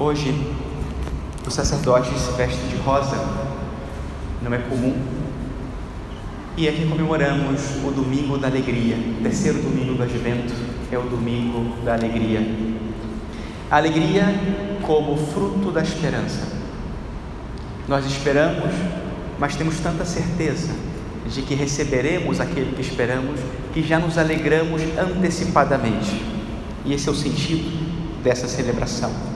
Hoje, os sacerdotes se vestem de rosa, não é comum. E aqui comemoramos o Domingo da Alegria, o terceiro domingo do Advento é o Domingo da Alegria. A alegria como fruto da esperança. Nós esperamos, mas temos tanta certeza de que receberemos aquele que esperamos, que já nos alegramos antecipadamente. E esse é o sentido dessa celebração.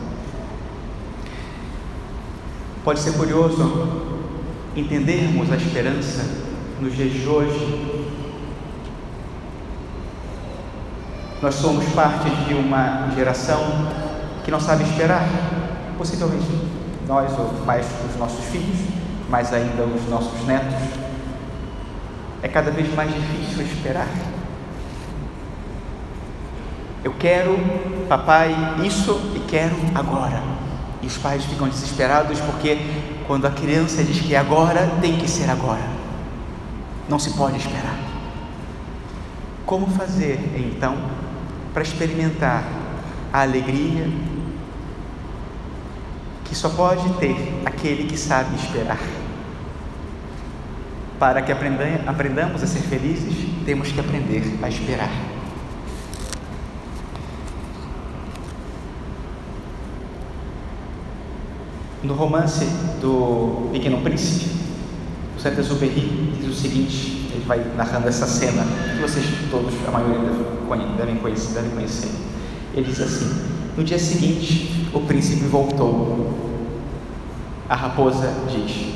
Pode ser curioso entendermos a esperança nos dias de hoje. Nós somos parte de uma geração que não sabe esperar, possivelmente nós ou mais os nossos filhos, mais ainda os nossos netos. É cada vez mais difícil esperar. Eu quero, papai, isso e quero agora. E os pais ficam desesperados porque quando a criança diz que é agora, tem que ser agora. Não se pode esperar. Como fazer então para experimentar a alegria que só pode ter aquele que sabe esperar? Para que aprendamos a ser felizes, temos que aprender a esperar. No romance do Pequeno Príncipe, o Saint-Exupéry diz o seguinte, ele vai narrando essa cena, que vocês todos, a maioria devem conhecer, devem conhecer. Ele diz assim, no dia seguinte, o príncipe voltou. A raposa diz,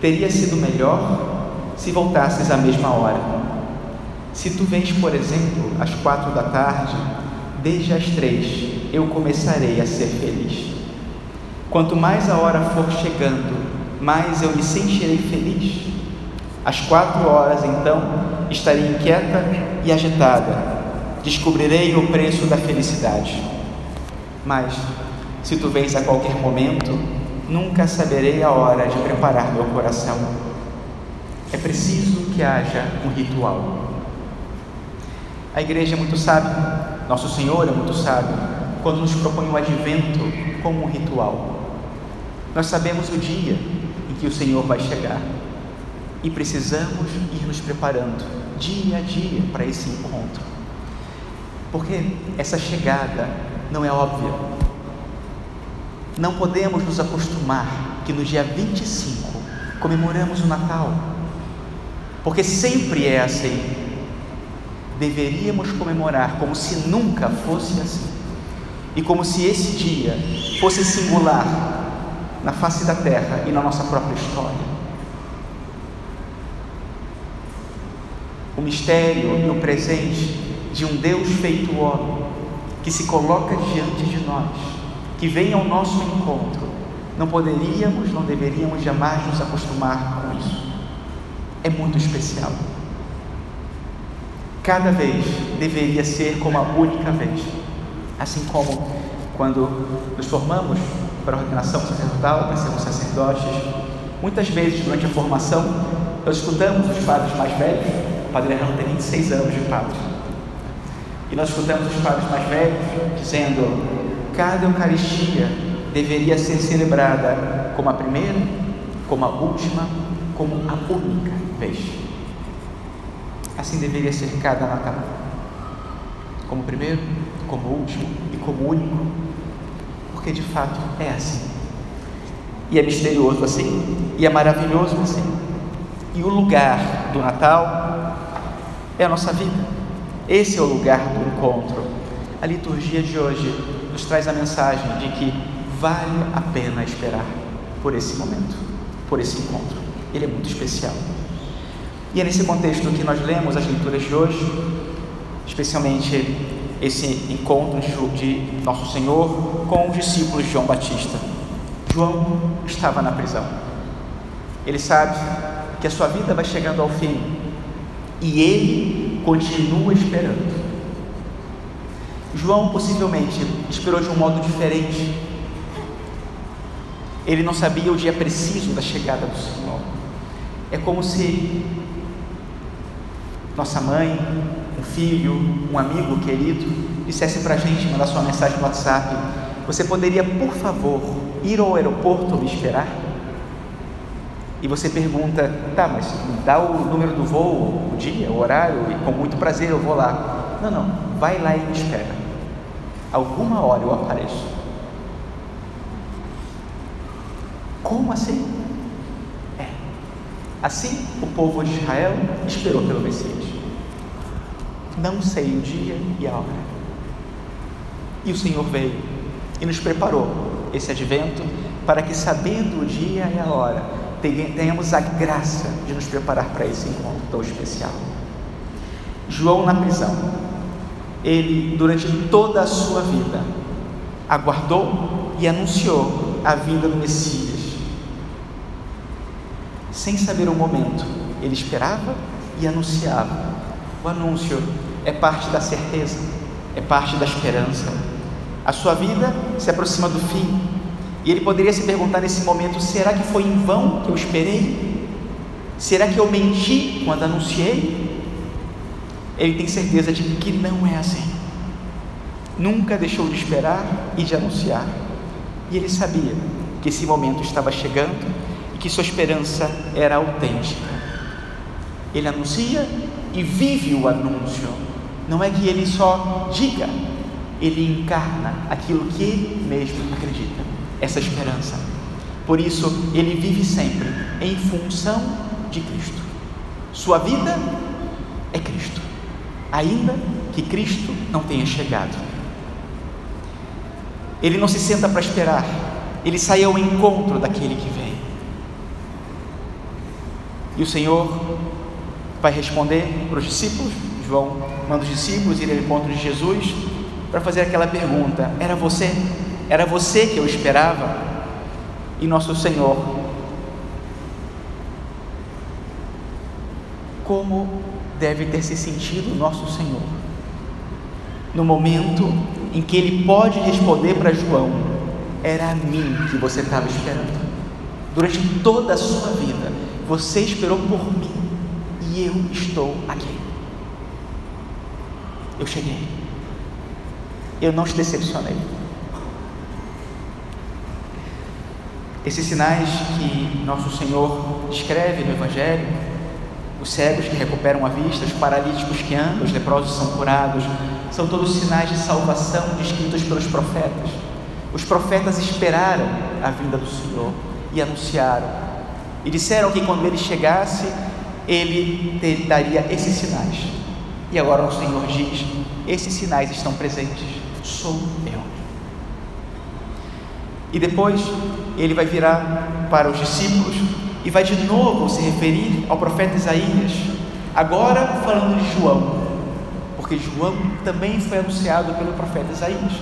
teria sido melhor se voltasses à mesma hora. Se tu vens, por exemplo, às quatro da tarde, desde as três eu começarei a ser feliz. Quanto mais a hora for chegando, mais eu me sentirei feliz. Às quatro horas, então, estarei inquieta e agitada. Descobrirei o preço da felicidade. Mas, se tu vens a qualquer momento, nunca saberei a hora de preparar meu coração. É preciso que haja um ritual. A igreja é muito sábia, nosso Senhor é muito sábio, quando nos propõe o advento como um ritual. Nós sabemos o dia em que o Senhor vai chegar e precisamos ir nos preparando dia a dia para esse encontro. Porque essa chegada não é óbvia. Não podemos nos acostumar que no dia 25 comemoramos o Natal. Porque sempre é assim. Deveríamos comemorar como se nunca fosse assim. E como se esse dia fosse singular na face da terra e na nossa própria história. O mistério e o presente de um Deus feito homem, que se coloca diante de nós, que vem ao nosso encontro, não poderíamos, não deveríamos jamais nos acostumar com isso. É muito especial. Cada vez deveria ser como a única vez. Assim como quando nos formamos para a ordenação sacerdotal, para sermos sacerdotes. Muitas vezes, durante a formação, nós escutamos os padres mais velhos, o padre Herrão tem 26 anos de padre, e nós escutamos os padres mais velhos dizendo: cada Eucaristia deveria ser celebrada como a primeira, como a última, como a única vez. Assim deveria ser cada Natal. Como primeiro, como último e como único porque de fato é assim. E é misterioso assim, e é maravilhoso assim. E o lugar do Natal é a nossa vida. Esse é o lugar do encontro. A liturgia de hoje nos traz a mensagem de que vale a pena esperar por esse momento, por esse encontro. Ele é muito especial. E é nesse contexto que nós lemos as leituras de hoje, especialmente esse encontro de Nosso Senhor com os discípulos de João Batista. João estava na prisão. Ele sabe que a sua vida vai chegando ao fim e ele continua esperando. João possivelmente esperou de um modo diferente. Ele não sabia o dia preciso da chegada do Senhor. É como se nossa mãe, um filho, um amigo querido, dissesse para a gente, mandar sua mensagem no WhatsApp: Você poderia, por favor, ir ao aeroporto me esperar? E você pergunta, tá, mas dá o número do voo, o dia, o horário, e com muito prazer eu vou lá. Não, não, vai lá e me espera. Alguma hora eu apareço. Como assim? Assim o povo de Israel esperou pelo Messias. Não sei o dia e a hora. E o Senhor veio e nos preparou esse advento para que, sabendo o dia e a hora, tenhamos a graça de nos preparar para esse encontro tão especial. João na prisão, ele durante toda a sua vida aguardou e anunciou a vinda do Messias. Sem saber o momento, ele esperava e anunciava. O anúncio é parte da certeza, é parte da esperança. A sua vida se aproxima do fim, e ele poderia se perguntar nesse momento: será que foi em vão que eu esperei? Será que eu menti quando anunciei? Ele tem certeza de que não é assim. Nunca deixou de esperar e de anunciar. E ele sabia que esse momento estava chegando que sua esperança era autêntica. Ele anuncia e vive o anúncio. Não é que ele só diga, ele encarna aquilo que ele mesmo acredita essa esperança. Por isso, ele vive sempre em função de Cristo. Sua vida é Cristo, ainda que Cristo não tenha chegado. Ele não se senta para esperar, ele sai ao encontro daquele que vem. E o Senhor vai responder para os discípulos. João manda os discípulos ir ao encontro de Jesus para fazer aquela pergunta: Era você? Era você que eu esperava. E nosso Senhor, como deve ter se sentido nosso Senhor, no momento em que ele pode responder para João: Era a mim que você estava esperando. Durante toda a sua vida, você esperou por mim e eu estou aqui. Eu cheguei. Eu não te decepcionei. Esses sinais que nosso Senhor escreve no Evangelho, os cegos que recuperam a vista, os paralíticos que andam, os leprosos são curados, são todos sinais de salvação descritos pelos profetas. Os profetas esperaram a vinda do Senhor e anunciaram, e disseram que quando ele chegasse, ele daria esses sinais. E agora o Senhor diz: esses sinais estão presentes, sou eu. E depois ele vai virar para os discípulos e vai de novo se referir ao profeta Isaías, agora falando de João, porque João também foi anunciado pelo profeta Isaías,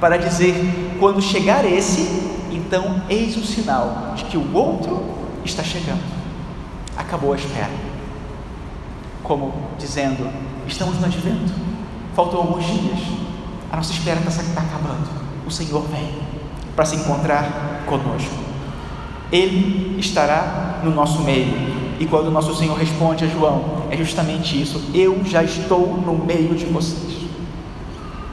para dizer: quando chegar esse, então eis o sinal de que o outro está chegando. Acabou a espera. Como dizendo: estamos no advento, faltam alguns dias, a nossa espera está tá acabando, o Senhor vem para se encontrar conosco. Ele estará no nosso meio. E quando o nosso Senhor responde a João, é justamente isso: eu já estou no meio de vocês.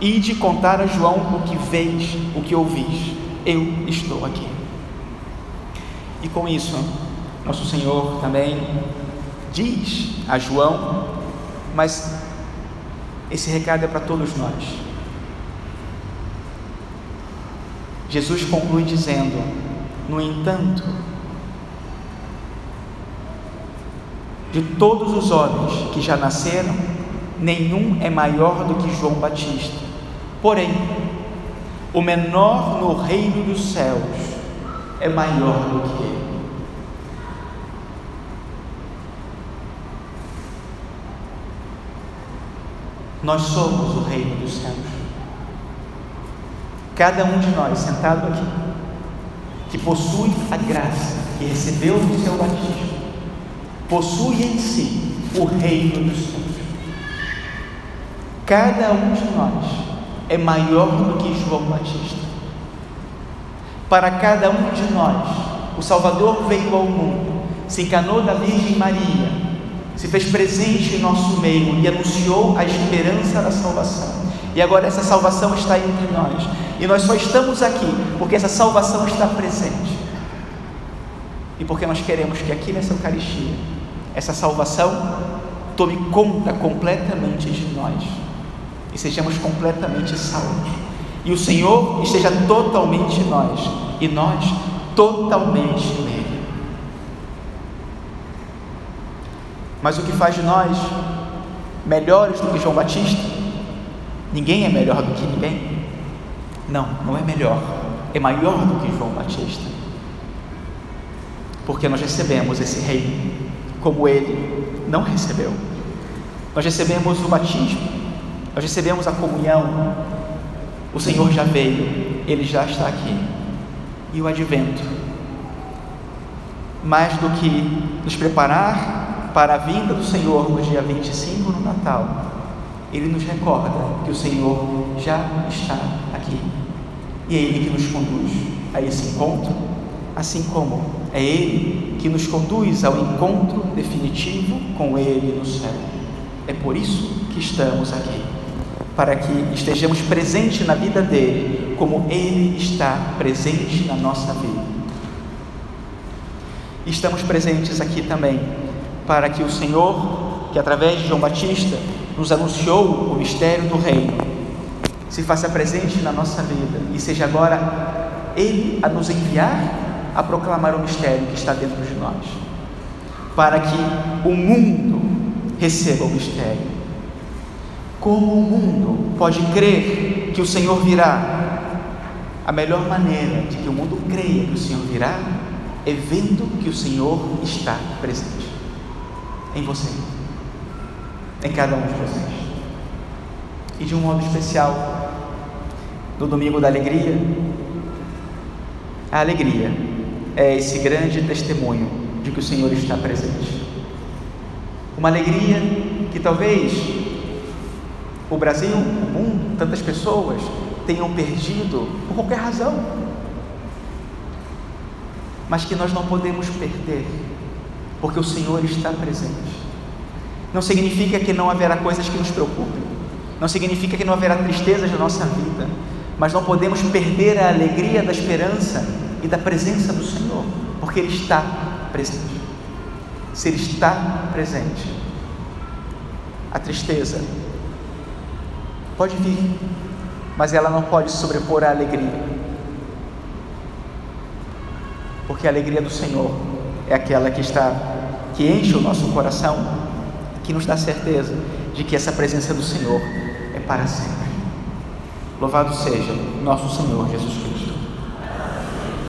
E de contar a João o que vês, o que ouvis, eu estou aqui. E com isso, nosso Senhor também diz a João, mas esse recado é para todos nós. Jesus conclui dizendo: No entanto, de todos os homens que já nasceram, nenhum é maior do que João Batista. Porém, o menor no reino dos céus é maior do que ele. Nós somos o reino dos céus cada um de nós sentado aqui, que possui a graça que recebeu no seu batismo, possui em si o reino dos céus. Cada um de nós é maior do que João Batista. Para cada um de nós, o Salvador veio ao mundo, se encanou da Virgem Maria, se fez presente em nosso meio e anunciou a esperança da salvação. E agora essa salvação está entre nós E nós só estamos aqui porque essa salvação está presente. E porque nós queremos que aqui nessa Eucaristia, essa salvação tome conta completamente de nós e sejamos completamente salvos. E o Senhor esteja totalmente em nós e nós totalmente nele. Mas o que faz de nós melhores do que João Batista? Ninguém é melhor do que ninguém. Não, não é melhor, é maior do que João Batista. Porque nós recebemos esse reino como ele não recebeu. Nós recebemos o batismo, nós recebemos a comunhão. O Senhor já veio, ele já está aqui. E o advento, mais do que nos preparar para a vinda do Senhor no dia 25 no Natal, ele nos recorda que o Senhor já está aqui. E é Ele que nos conduz a esse encontro, assim como é Ele que nos conduz ao encontro definitivo com Ele no céu. É por isso que estamos aqui, para que estejamos presentes na vida dele, como Ele está presente na nossa vida. Estamos presentes aqui também para que o Senhor, que através de João Batista nos anunciou o mistério do Reino, se faça presente na nossa vida e seja agora Ele a nos enviar a proclamar o mistério que está dentro de nós, para que o mundo receba o mistério. Como o mundo pode crer que o Senhor virá? A melhor maneira de que o mundo creia que o Senhor virá é vendo que o Senhor está presente em você, em cada um de vocês. E de um modo especial, no domingo da alegria, a alegria é esse grande testemunho de que o Senhor está presente. Uma alegria que talvez o Brasil, o mundo, tantas pessoas tenham perdido por qualquer razão, mas que nós não podemos perder, porque o Senhor está presente. Não significa que não haverá coisas que nos preocupem, não significa que não haverá tristezas na nossa vida, mas não podemos perder a alegria da esperança e da presença do Senhor, porque Ele está presente se Ele está presente. A tristeza pode vir, mas ela não pode sobrepor a alegria, porque a alegria do Senhor é aquela que está, que enche o nosso coração, que nos dá certeza de que essa presença do Senhor é para sempre. Louvado seja nosso Senhor Jesus Cristo.